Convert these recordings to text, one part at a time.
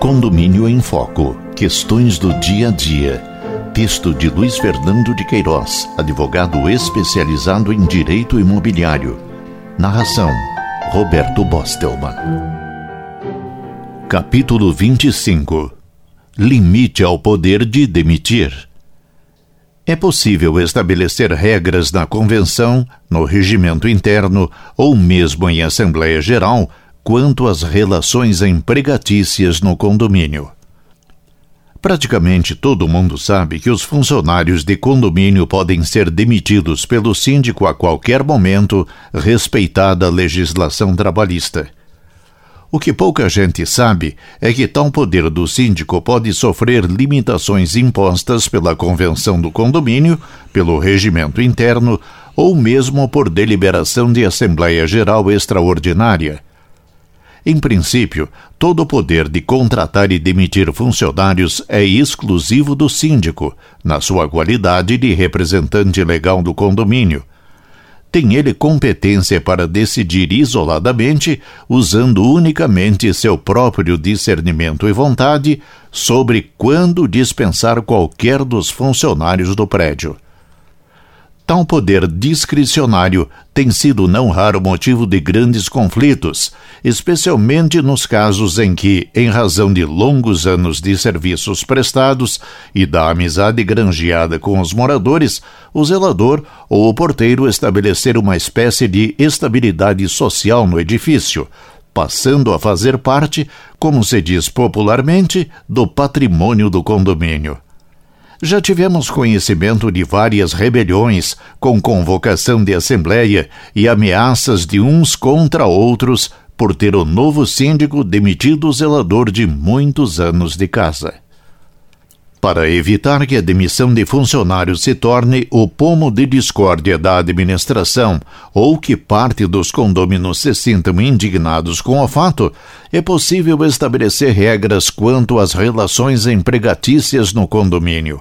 Condomínio em Foco. Questões do dia a dia. Texto de Luiz Fernando de Queiroz, advogado especializado em direito imobiliário. Narração: Roberto Bostelman. Capítulo 25 Limite ao poder de demitir. É possível estabelecer regras na convenção, no regimento interno ou mesmo em Assembleia Geral quanto às relações empregatícias no condomínio. Praticamente todo mundo sabe que os funcionários de condomínio podem ser demitidos pelo síndico a qualquer momento, respeitada a legislação trabalhista. O que pouca gente sabe é que tal poder do síndico pode sofrer limitações impostas pela convenção do condomínio, pelo regimento interno ou mesmo por deliberação de Assembleia Geral Extraordinária. Em princípio, todo o poder de contratar e demitir funcionários é exclusivo do síndico, na sua qualidade de representante legal do condomínio tem ele competência para decidir isoladamente, usando unicamente seu próprio discernimento e vontade, sobre quando dispensar qualquer dos funcionários do prédio. Tal poder discricionário tem sido não raro motivo de grandes conflitos, especialmente nos casos em que, em razão de longos anos de serviços prestados e da amizade granjeada com os moradores, o zelador ou o porteiro estabelecer uma espécie de estabilidade social no edifício, passando a fazer parte, como se diz popularmente, do patrimônio do condomínio já tivemos conhecimento de várias rebeliões com convocação de assembleia e ameaças de uns contra outros por ter o novo síndico demitido o zelador de muitos anos de casa. Para evitar que a demissão de funcionários se torne o pomo de discórdia da administração ou que parte dos condôminos se sintam indignados com o fato, é possível estabelecer regras quanto às relações empregatícias no condomínio.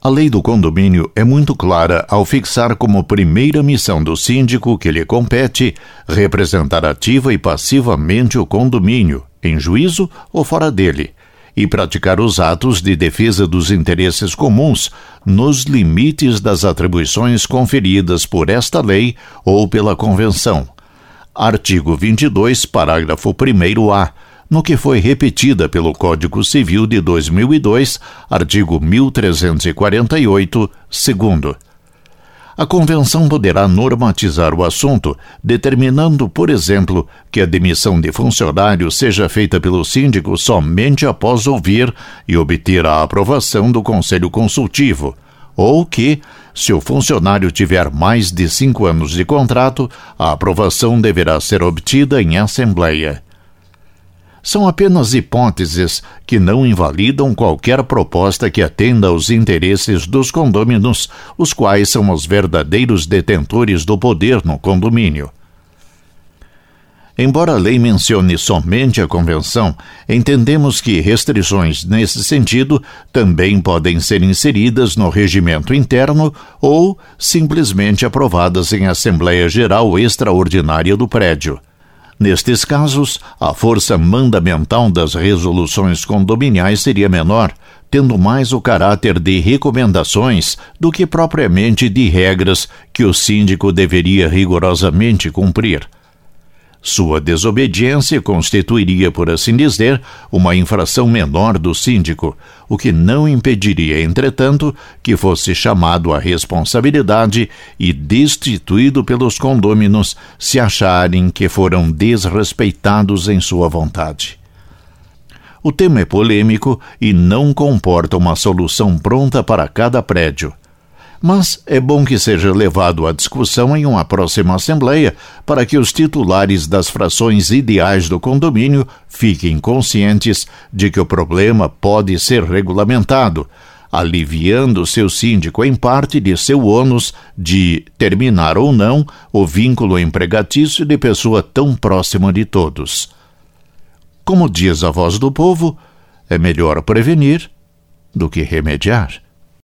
A lei do condomínio é muito clara ao fixar como primeira missão do síndico que lhe compete representar ativa e passivamente o condomínio, em juízo ou fora dele, e praticar os atos de defesa dos interesses comuns nos limites das atribuições conferidas por esta lei ou pela convenção. Artigo 22, parágrafo 1a no que foi repetida pelo Código Civil de 2002, artigo 1348, segundo. A Convenção poderá normatizar o assunto, determinando, por exemplo, que a demissão de funcionário seja feita pelo síndico somente após ouvir e obter a aprovação do Conselho Consultivo, ou que, se o funcionário tiver mais de cinco anos de contrato, a aprovação deverá ser obtida em Assembleia são apenas hipóteses que não invalidam qualquer proposta que atenda aos interesses dos condôminos, os quais são os verdadeiros detentores do poder no condomínio. Embora a lei mencione somente a convenção, entendemos que restrições nesse sentido também podem ser inseridas no regimento interno ou simplesmente aprovadas em Assembleia Geral Extraordinária do prédio. Nestes casos, a força mandamental das resoluções condominiais seria menor, tendo mais o caráter de recomendações do que propriamente de regras que o síndico deveria rigorosamente cumprir. Sua desobediência constituiria, por assim dizer, uma infração menor do síndico, o que não impediria, entretanto, que fosse chamado à responsabilidade e destituído pelos condôminos se acharem que foram desrespeitados em sua vontade. O tema é polêmico e não comporta uma solução pronta para cada prédio mas é bom que seja levado à discussão em uma próxima Assembleia para que os titulares das frações ideais do condomínio fiquem conscientes de que o problema pode ser regulamentado, aliviando seu síndico em parte de seu ônus de terminar ou não o vínculo empregatício de pessoa tão próxima de todos. Como diz a voz do povo, é melhor prevenir do que remediar.